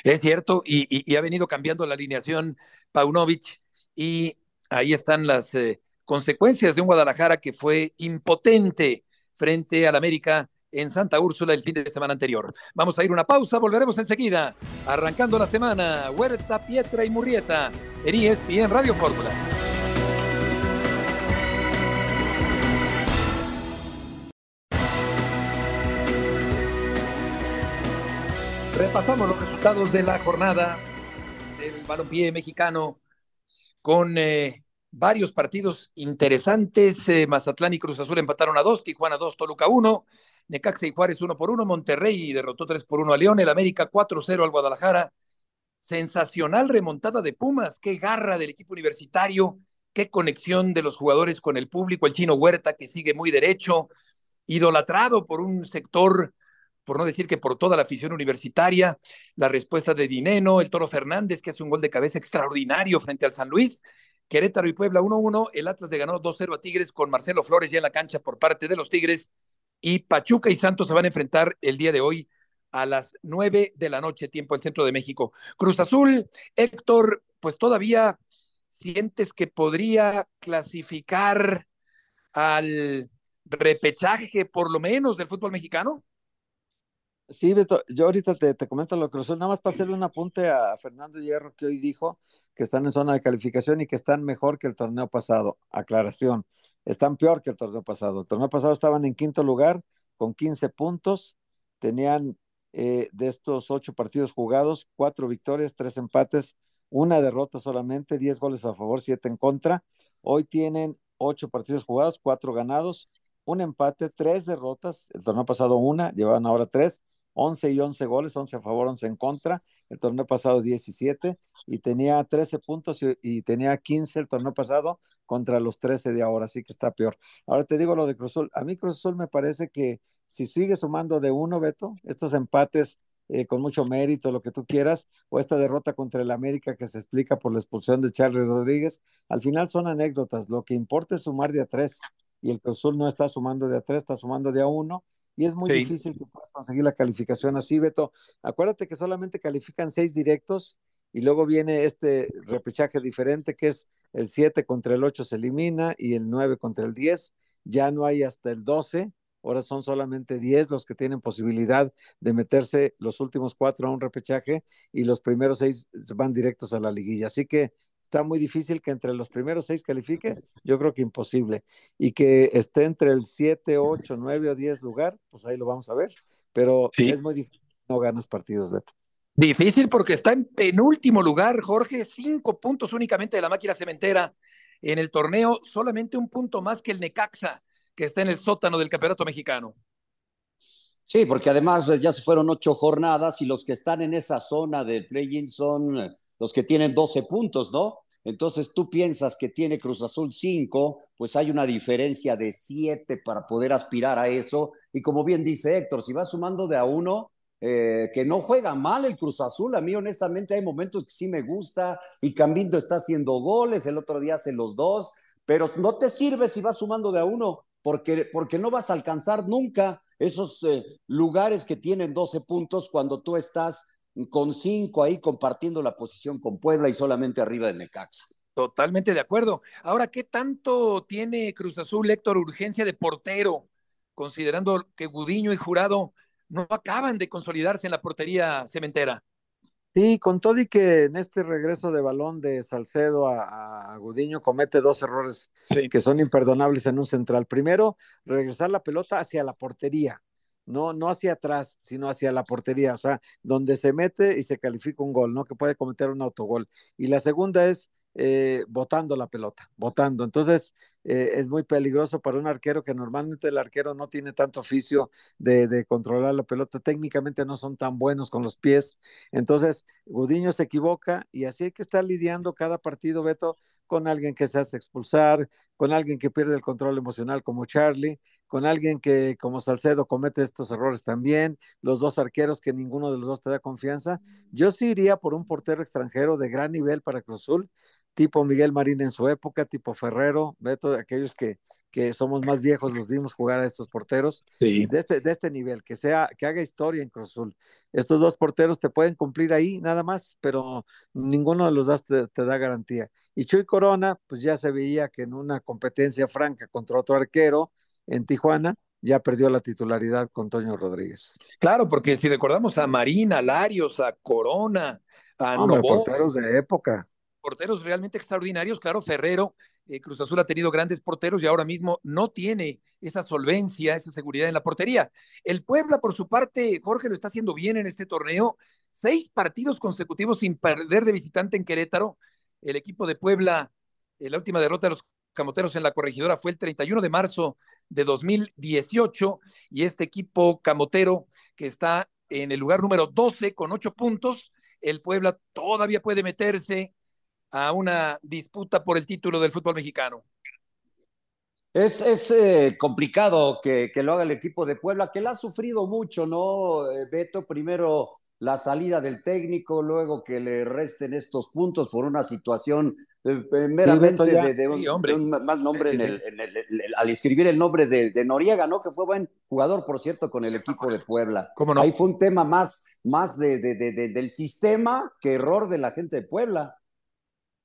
Es cierto, y, y, y ha venido cambiando la alineación Paunovic, y ahí están las eh, consecuencias de un Guadalajara que fue impotente frente al América en Santa Úrsula el fin de semana anterior. Vamos a ir una pausa, volveremos enseguida. Arrancando la semana, Huerta, Pietra y Murrieta en ESPN Radio Fórmula. Repasamos los resultados de la jornada del balompié mexicano con eh, varios partidos interesantes. Eh, Mazatlán y Cruz Azul empataron a dos, Tijuana dos, Toluca uno, Necaxa y Juárez uno por uno, Monterrey derrotó tres por uno a León, el América 4-0 al Guadalajara. Sensacional remontada de Pumas, qué garra del equipo universitario qué conexión de los jugadores con el público, el chino Huerta que sigue muy derecho, idolatrado por un sector, por no decir que por toda la afición universitaria, la respuesta de Dineno, el Toro Fernández que hace un gol de cabeza extraordinario frente al San Luis, Querétaro y Puebla 1-1, el Atlas de ganó 2-0 a Tigres con Marcelo Flores ya en la cancha por parte de los Tigres y Pachuca y Santos se van a enfrentar el día de hoy a las 9 de la noche, tiempo del centro de México. Cruz Azul, Héctor, pues todavía sientes que podría clasificar al repechaje, por lo menos, del fútbol mexicano? Sí, Beto, yo ahorita te, te comento lo que nada más para hacerle un apunte a Fernando Hierro que hoy dijo que están en zona de calificación y que están mejor que el torneo pasado. Aclaración, están peor que el torneo pasado. El torneo pasado estaban en quinto lugar con 15 puntos, tenían eh, de estos ocho partidos jugados, cuatro victorias, tres empates, una derrota solamente, diez goles a favor, siete en contra. Hoy tienen ocho partidos jugados, cuatro ganados, un empate, tres derrotas. El torneo pasado una, llevaban ahora tres, once y once goles, once a favor, once en contra. El torneo pasado 17 y tenía 13 puntos y, y, tenía 15 el torneo pasado contra los 13 de ahora, así que está peor. Ahora te digo lo de Cruzul. A mí Cruzul me parece que si sigue sumando de uno, Beto, estos empates eh, con mucho mérito, lo que tú quieras, o esta derrota contra el América que se explica por la expulsión de Charles Rodríguez, al final son anécdotas. Lo que importa es sumar de a tres, y el Cruzul no está sumando de a tres, está sumando de a uno, y es muy sí. difícil que puedas conseguir la calificación así, Beto. Acuérdate que solamente califican seis directos, y luego viene este repechaje diferente que es el 7 contra el 8 se elimina y el 9 contra el 10, ya no hay hasta el 12 ahora son solamente 10 los que tienen posibilidad de meterse los últimos cuatro a un repechaje y los primeros seis van directos a la liguilla. Así que está muy difícil que entre los primeros seis califique, yo creo que imposible. Y que esté entre el 7, 8, 9 o 10 lugar, pues ahí lo vamos a ver. Pero sí. es muy difícil, no ganas partidos, Beto. Difícil porque está en penúltimo lugar, Jorge, cinco puntos únicamente de la máquina cementera en el torneo, solamente un punto más que el Necaxa que está en el sótano del campeonato mexicano. Sí, porque además pues, ya se fueron ocho jornadas y los que están en esa zona de play-in son eh, los que tienen 12 puntos, ¿no? Entonces tú piensas que tiene Cruz Azul 5, pues hay una diferencia de 7 para poder aspirar a eso. Y como bien dice Héctor, si va sumando de a uno, eh, que no juega mal el Cruz Azul, a mí honestamente hay momentos que sí me gusta y Cambindo está haciendo goles, el otro día hace los dos, pero no te sirve si vas sumando de a uno porque, porque no vas a alcanzar nunca esos eh, lugares que tienen 12 puntos cuando tú estás con 5 ahí compartiendo la posición con Puebla y solamente arriba de Necaxa. Totalmente de acuerdo. Ahora, ¿qué tanto tiene Cruz Azul, Héctor, urgencia de portero, considerando que Gudiño y Jurado no acaban de consolidarse en la portería cementera? Sí, con todo y que en este regreso de balón de Salcedo a, a Gudiño comete dos errores sí. que son imperdonables en un central. Primero, regresar la pelota hacia la portería, no, no hacia atrás, sino hacia la portería, o sea, donde se mete y se califica un gol, ¿no? Que puede cometer un autogol. Y la segunda es eh, botando la pelota, botando. Entonces, eh, es muy peligroso para un arquero que normalmente el arquero no tiene tanto oficio de, de, controlar la pelota. Técnicamente no son tan buenos con los pies. Entonces, Gudiño se equivoca y así hay que estar lidiando cada partido, Beto, con alguien que se hace expulsar, con alguien que pierde el control emocional como Charlie, con alguien que como Salcedo comete estos errores también, los dos arqueros que ninguno de los dos te da confianza. Yo sí iría por un portero extranjero de gran nivel para Cruz Azul, tipo Miguel Marín en su época, tipo Ferrero, Beto, aquellos que, que somos más viejos los vimos jugar a estos porteros sí. de, este, de este nivel, que sea, que haga historia en Cruz Azul. Estos dos porteros te pueden cumplir ahí nada más, pero ninguno de los dos te, te, da garantía. Y Chuy Corona, pues ya se veía que en una competencia franca contra otro arquero en Tijuana, ya perdió la titularidad con Toño Rodríguez. Claro, porque si recordamos a Marina, a Larios, a Corona, a Hombre, porteros de época porteros realmente extraordinarios. Claro, Ferrero, eh, Cruz Azul ha tenido grandes porteros y ahora mismo no tiene esa solvencia, esa seguridad en la portería. El Puebla, por su parte, Jorge lo está haciendo bien en este torneo. Seis partidos consecutivos sin perder de visitante en Querétaro. El equipo de Puebla, eh, la última derrota de los camoteros en la corregidora fue el 31 de marzo de 2018 y este equipo camotero que está en el lugar número 12 con ocho puntos, el Puebla todavía puede meterse a una disputa por el título del fútbol mexicano. Es, es eh, complicado que, que, lo haga el equipo de Puebla, que la ha sufrido mucho, ¿no? Eh, Beto, primero la salida del técnico, luego que le resten estos puntos por una situación eh, meramente de, de, un, sí, de, un, mal nombre sí, sí, en, el, en el, el, al escribir el nombre de, Noriega, ¿no? Que fue buen jugador, por cierto, con el equipo de Puebla. ¿Cómo no? Ahí fue un tema más, más de, del sistema que error de la gente de Puebla.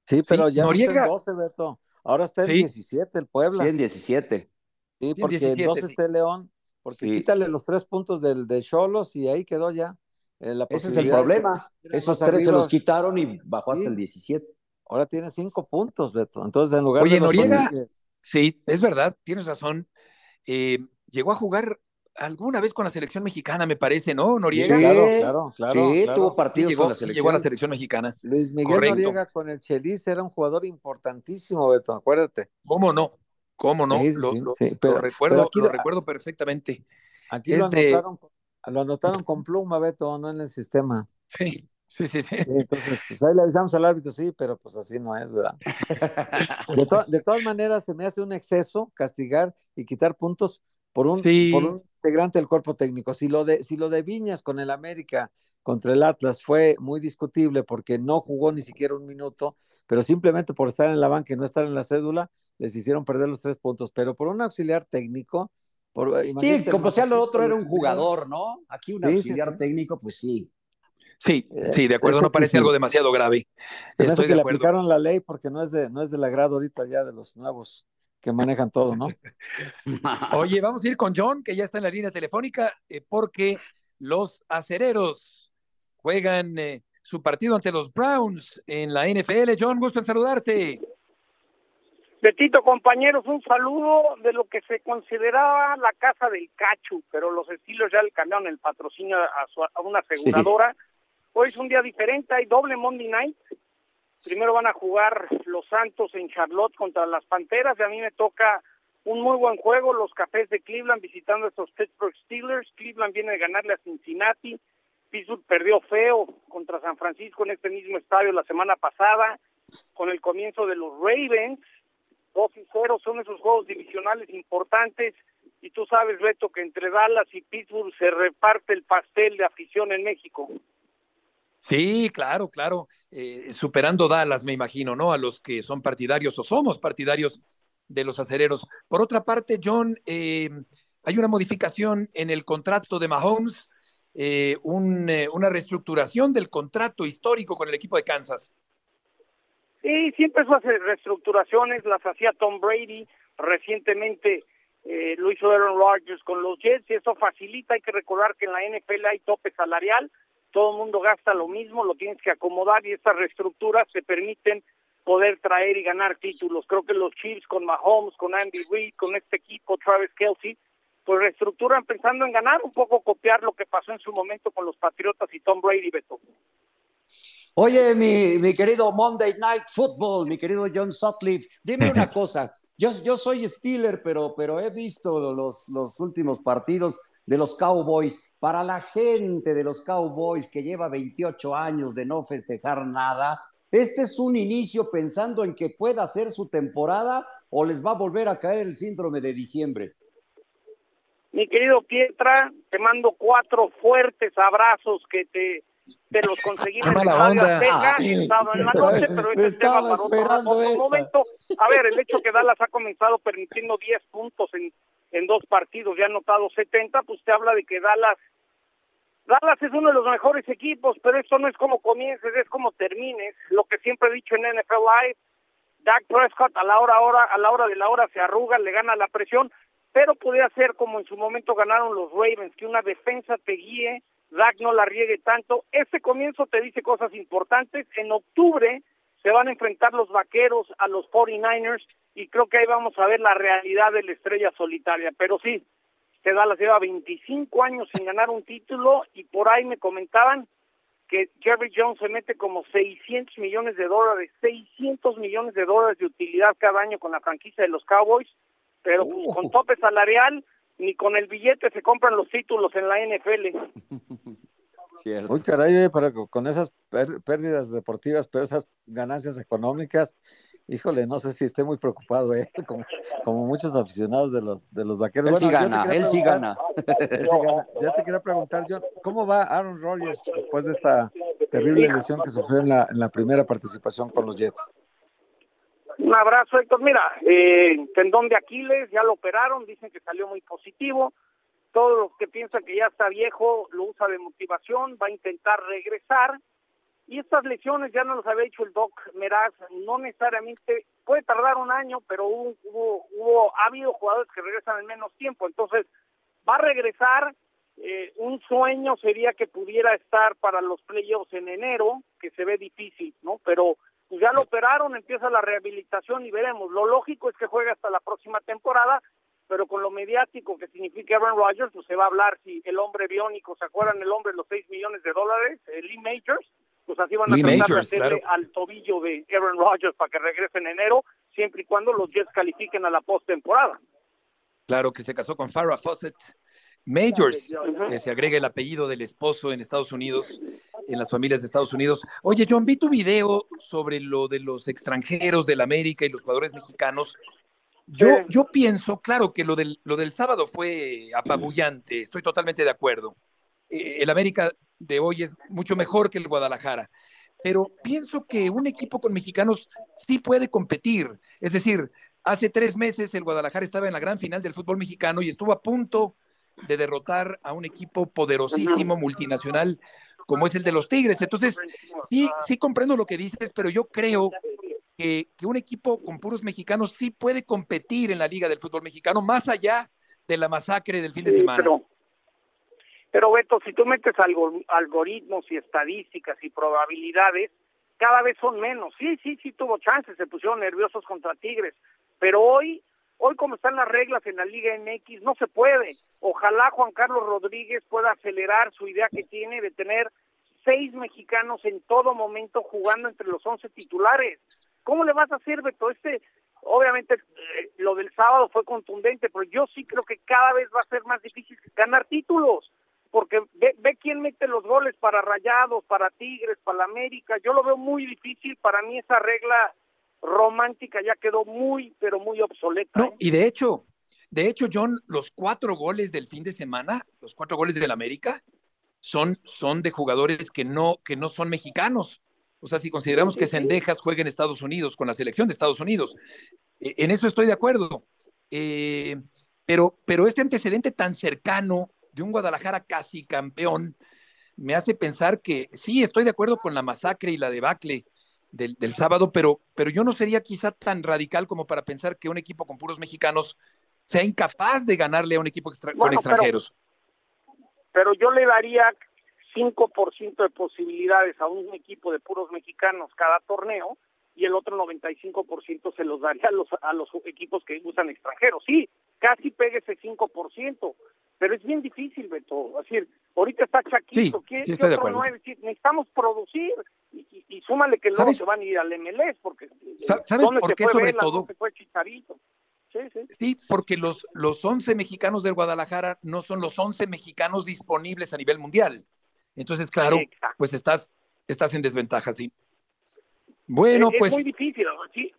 Sí, pero ya Noriega... no está en 12, Beto. Ahora está en sí. 17 el Puebla. Sí, en 17. Sí, porque 17, en 12 está el León. Porque sí. quítale los tres puntos del de Cholos y ahí quedó ya. Eh, la Ese es el problema. Esos tres arriba. se los quitaron y bajó hasta el 17. Ahora tiene cinco puntos, Beto. Entonces, en lugar Oye, de. Noriega, sí, es verdad, tienes razón. Eh, llegó a jugar alguna vez con la selección mexicana, me parece, ¿no, Noriega? Sí, claro, claro, claro. Sí, claro. tuvo partidos llegó, con la selección. Llegó a la selección mexicana. Luis Miguel Correcto. Noriega con el Chelis era un jugador importantísimo, Beto, acuérdate. ¿Cómo no? ¿Cómo no? Sí, lo, sí, lo, sí, pero, lo recuerdo, pero aquí, lo recuerdo perfectamente. Aquí lo, anotaron, de... lo anotaron con [LAUGHS] pluma, Beto, no en el sistema. Sí, Sí, sí, sí. Entonces, pues ahí le avisamos al árbitro, sí, pero pues así no es, ¿verdad? De, to de, todas maneras, se me hace un exceso castigar y quitar puntos por un, sí. por un integrante del cuerpo técnico. Si lo, de, si lo de Viñas con el América contra el Atlas fue muy discutible porque no jugó ni siquiera un minuto, pero simplemente por estar en la banca y no estar en la cédula, les hicieron perder los tres puntos. Pero por un auxiliar técnico. Por, sí, como sea lo otro era un jugador, ¿no? Aquí un sí, auxiliar sí, técnico, pues sí. Sí, sí, de acuerdo, no parece algo demasiado grave. Estoy que de le aplicaron la ley porque no es de no es del agrado ahorita ya de los nuevos que manejan todo, ¿no? [LAUGHS] Oye, vamos a ir con John, que ya está en la línea telefónica, eh, porque los acereros juegan eh, su partido ante los Browns en la NFL. John, gusto en saludarte. Betito, compañeros, un saludo de lo que se consideraba la casa del cacho, pero los estilos ya le cambiaron el patrocinio a, su, a una aseguradora. Sí. Hoy es un día diferente, hay doble Monday Night. Primero van a jugar los Santos en Charlotte contra las Panteras y a mí me toca un muy buen juego, los Cafés de Cleveland visitando a estos Pittsburgh Steelers. Cleveland viene de ganarle a Cincinnati. Pittsburgh perdió feo contra San Francisco en este mismo estadio la semana pasada. Con el comienzo de los Ravens, 2 y 0 son esos juegos divisionales importantes. Y tú sabes, Beto, que entre Dallas y Pittsburgh se reparte el pastel de afición en México. Sí, claro, claro. Eh, superando Dallas, me imagino, ¿no? A los que son partidarios o somos partidarios de los acereros. Por otra parte, John, eh, hay una modificación en el contrato de Mahomes, eh, un, una reestructuración del contrato histórico con el equipo de Kansas. Sí, siempre esas reestructuraciones las hacía Tom Brady. Recientemente eh, lo hizo Aaron Rodgers con los Jets y eso facilita. Hay que recordar que en la NFL hay tope salarial todo el mundo gasta lo mismo, lo tienes que acomodar y estas reestructuras te permiten poder traer y ganar títulos. Creo que los Chiefs con Mahomes, con Andy Reid, con este equipo, Travis Kelsey, pues reestructuran pensando en ganar, un poco copiar lo que pasó en su momento con los Patriotas y Tom Brady, Beto. Oye, mi, mi querido Monday Night Football, mi querido John Sutcliffe, dime una [LAUGHS] cosa. Yo, yo soy Steeler, pero, pero he visto los, los últimos partidos de los Cowboys, para la gente de los Cowboys que lleva 28 años de no festejar nada, este es un inicio pensando en que pueda hacer su temporada o les va a volver a caer el síndrome de diciembre. Mi querido Pietra, te mando cuatro fuertes abrazos que te, te los conseguí en el Estadio Azteca, estaba en la noche, pero este Estaba tema para otro, otro momento. A ver, el hecho que Dallas ha comenzado permitiendo 10 puntos en en dos partidos, ya ha anotado 70, pues te habla de que Dallas Dallas es uno de los mejores equipos, pero esto no es como comiences, es como termines. Lo que siempre he dicho en NFL Live, Dak Prescott a la hora, hora, a la hora de la hora se arruga, le gana la presión, pero podría ser como en su momento ganaron los Ravens, que una defensa te guíe, Dak no la riegue tanto. Este comienzo te dice cosas importantes. En octubre se van a enfrentar los vaqueros a los 49ers y creo que ahí vamos a ver la realidad de la estrella solitaria. Pero sí, que Dallas lleva 25 años sin ganar un título y por ahí me comentaban que Jerry Jones se mete como 600 millones de dólares, 600 millones de dólares de utilidad cada año con la franquicia de los Cowboys, pero pues, con tope salarial ni con el billete se compran los títulos en la NFL. [LAUGHS] Uy, caray, pero con esas pérdidas deportivas, pero esas ganancias económicas, híjole, no sé si esté muy preocupado [LAUGHS] él, como, muchos aficionados de los, de los vaqueros. Él sí gana, [LAUGHS] él sí gana. Ya te quería preguntar, John, ¿cómo va Aaron Rodgers después de esta terrible lesión que sufrió en la, en la primera participación con los Jets? Un abrazo, Héctor. Mira, eh, tendón de Aquiles, ya lo operaron, dicen que salió muy positivo. Todos los que piensan que ya está viejo lo usa de motivación, va a intentar regresar. Y estas lesiones, ya no los había dicho el doc Meraz, no necesariamente, puede tardar un año, pero hubo, hubo, ha habido jugadores que regresan en menos tiempo. Entonces, va a regresar. Eh, un sueño sería que pudiera estar para los playoffs en enero, que se ve difícil, ¿no? Pero pues ya lo operaron, empieza la rehabilitación y veremos. Lo lógico es que juegue hasta la próxima temporada, pero con lo mediático que significa Aaron Rodgers, pues se va a hablar si el hombre biónico, ¿se acuerdan el hombre de los 6 millones de dólares? El Lee Majors, pues así van a tratar de hacerle al tobillo de Aaron Rodgers para que regrese en enero, siempre y cuando los Jets califiquen a la postemporada. Claro que se casó con Farrah Fawcett. Majors, que se agrega el apellido del esposo en Estados Unidos, en las familias de Estados Unidos. Oye, John, vi tu video sobre lo de los extranjeros del América y los jugadores mexicanos. Yo, yo pienso, claro, que lo del, lo del sábado fue apabullante, estoy totalmente de acuerdo. Eh, el América de hoy es mucho mejor que el Guadalajara, pero pienso que un equipo con mexicanos sí puede competir. Es decir, hace tres meses el Guadalajara estaba en la gran final del fútbol mexicano y estuvo a punto de derrotar a un equipo poderosísimo, multinacional, como es el de los Tigres. Entonces, sí, sí comprendo lo que dices, pero yo creo que, un equipo con puros mexicanos sí puede competir en la Liga del Fútbol Mexicano, más allá de la masacre del fin de semana. Pero, Beto, si tú metes algoritmos y estadísticas y probabilidades, cada vez son menos. Sí, sí, sí tuvo chances, se pusieron nerviosos contra Tigres, pero hoy Hoy como están las reglas en la Liga MX, no se puede. Ojalá Juan Carlos Rodríguez pueda acelerar su idea que tiene de tener seis mexicanos en todo momento jugando entre los once titulares. ¿Cómo le vas a hacer, Beto? Este, obviamente, eh, lo del sábado fue contundente, pero yo sí creo que cada vez va a ser más difícil ganar títulos, porque ve, ve quién mete los goles para Rayados, para Tigres, para América. Yo lo veo muy difícil. Para mí esa regla romántica ya quedó muy, pero muy obsoleta. No, ¿eh? y de hecho, de hecho, John, los cuatro goles del fin de semana, los cuatro goles del América, son, son de jugadores que no, que no son mexicanos. O sea, si consideramos que Sendejas juega en Estados Unidos, con la selección de Estados Unidos, e, en eso estoy de acuerdo. Eh, pero, pero este antecedente tan cercano de un Guadalajara casi campeón me hace pensar que sí, estoy de acuerdo con la masacre y la debacle del, sábado, pero, pero yo no sería quizá tan radical como para pensar que un equipo con puros mexicanos sea incapaz de ganarle a un equipo con extranjeros. Pero, yo le daría 5% de posibilidades a un equipo de puros mexicanos cada torneo y el otro 95% se los daría a los, a los equipos que usan extranjeros. Sí, casi pegue ese 5%, pero es bien difícil, Beto. Es decir, ahorita está Chaquito, ¿qué, otro nueve? Necesitamos producir y, y, súmale que luego se van a ir al MLS porque ¿sabes por qué sobre todo? fue Chicharito. Sí, sí. sí, porque los, los 11 mexicanos del Guadalajara no son los 11 mexicanos disponibles a nivel mundial. Entonces, claro, pues estás, estás en desventaja, sí. Bueno, pues. Es muy difícil, sí.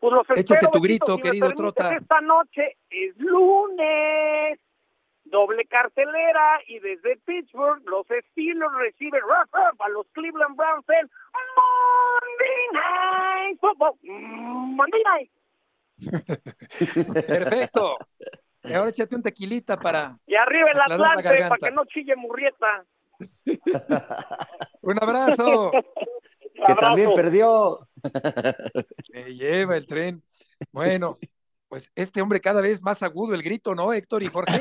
Pues échate tu grito, querido Trota. Esta noche es lunes doble cartelera y desde Pittsburgh los Steelers reciben a los Cleveland Browns en Monday Night Football. Monday Night. [LAUGHS] Perfecto. Y ahora échate un tequilita para. Y arriba el Atlante para que no chille Murrieta. [LAUGHS] un abrazo. que también perdió. Me lleva el tren. Bueno, pues este hombre cada vez más agudo el grito, ¿no, Héctor y Jorge?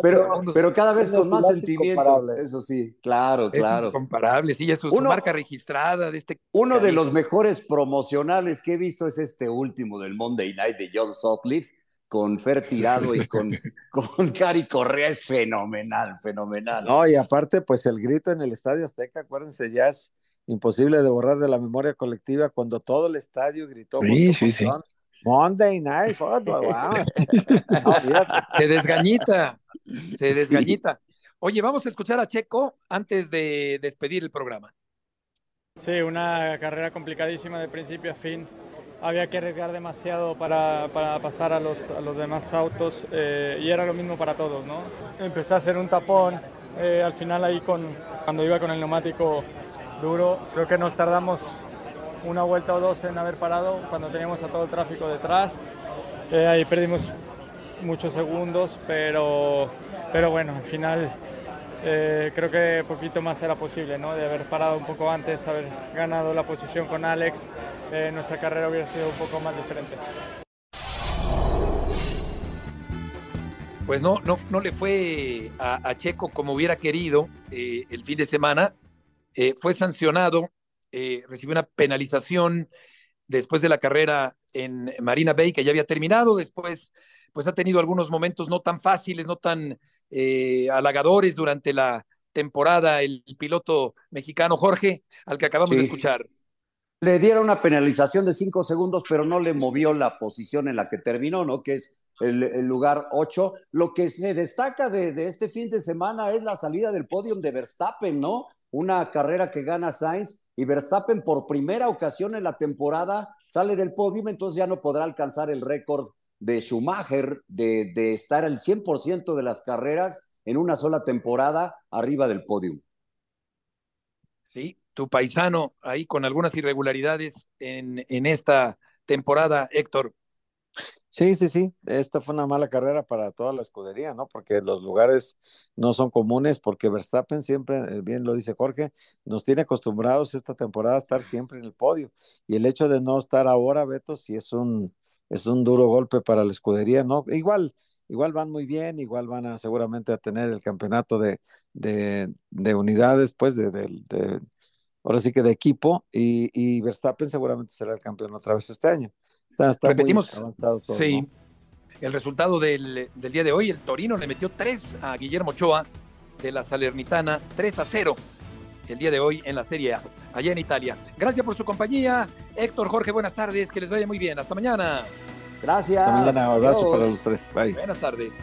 pero, pero, cada vez con más sentimiento, eso sí, claro, claro. comparable, sí, es su, marca registrada de este. Uno de los mejores promocionales que he visto es este último del Monday Night de John Sutcliffe con Fer Tirado y con, [LAUGHS] con Cari Correa es fenomenal, fenomenal. No, y aparte, pues el grito en el Estadio Azteca, acuérdense, ya es imposible de borrar de la memoria colectiva cuando todo el estadio gritó. Sí, sí, sí. Monday Night Football, wow. [LAUGHS] Se desgañita. Se desgañita. Oye, vamos a escuchar a Checo antes de despedir el programa. Sí, una carrera complicadísima de principio a fin. Había que arriesgar demasiado para, para pasar a los, a los demás autos eh, y era lo mismo para todos, ¿no? Empecé a hacer un tapón, eh, al final ahí con, cuando iba con el neumático duro, creo que nos tardamos una vuelta o dos en haber parado cuando teníamos a todo el tráfico detrás. Eh, ahí perdimos muchos segundos, pero, pero bueno, al final eh, creo que poquito más era posible, ¿no? De haber parado un poco antes, haber ganado la posición con Alex, eh, nuestra carrera hubiera sido un poco más diferente. Pues no, no, no le fue a, Checo como hubiera querido eh, el fin de semana. Fue sancionado, recibió una penalización después de la carrera en Marina Bay, que ya había terminado. Después, pues ha tenido algunos momentos no tan fáciles, no tan eh, halagadores durante la temporada el piloto mexicano Jorge, al que acabamos Sí. de escuchar. Le dieron una penalización de cinco segundos, pero no le movió la posición en la que terminó, ¿no? Que es el, el lugar 8. Lo que se destaca de, de este fin de semana es la salida del podium de Verstappen, ¿no? Una carrera que gana Sainz y Verstappen por primera ocasión en la temporada sale del podium, entonces ya no podrá alcanzar el récord de Schumacher de, de estar al 100% de las carreras en una sola temporada arriba del podium. Sí, tu paisano ahí con algunas irregularidades en, en esta temporada, Héctor. Sí, sí, sí. Esta fue una mala carrera para toda la escudería, ¿no? Porque los lugares no son comunes, porque Verstappen siempre, eh, bien lo dice Jorge, nos tiene acostumbrados esta temporada a estar siempre en el podio. Y el hecho de no estar ahora, Beto, sí es un, es un duro golpe para la escudería, ¿no? Igual, igual van muy bien, igual van a seguramente a tener el campeonato de, de, de unidades, pues, de, de, de- ahora sí que de equipo, y, y Verstappen seguramente será el campeón otra vez este año. Está, está muy Repetimos, avanzado todo, sí, ¿no? el resultado del, del día de hoy, el Torino le metió 3 a Guillermo Ochoa de la Salernitana, 3 a 0 el día de hoy en la Serie A, allá en Italia. Gracias por su compañía, Héctor, Jorge, buenas tardes, que les vaya muy bien, hasta mañana. Gracias. Hasta mañana, abrazo para los tres. Bye. Buenas tardes.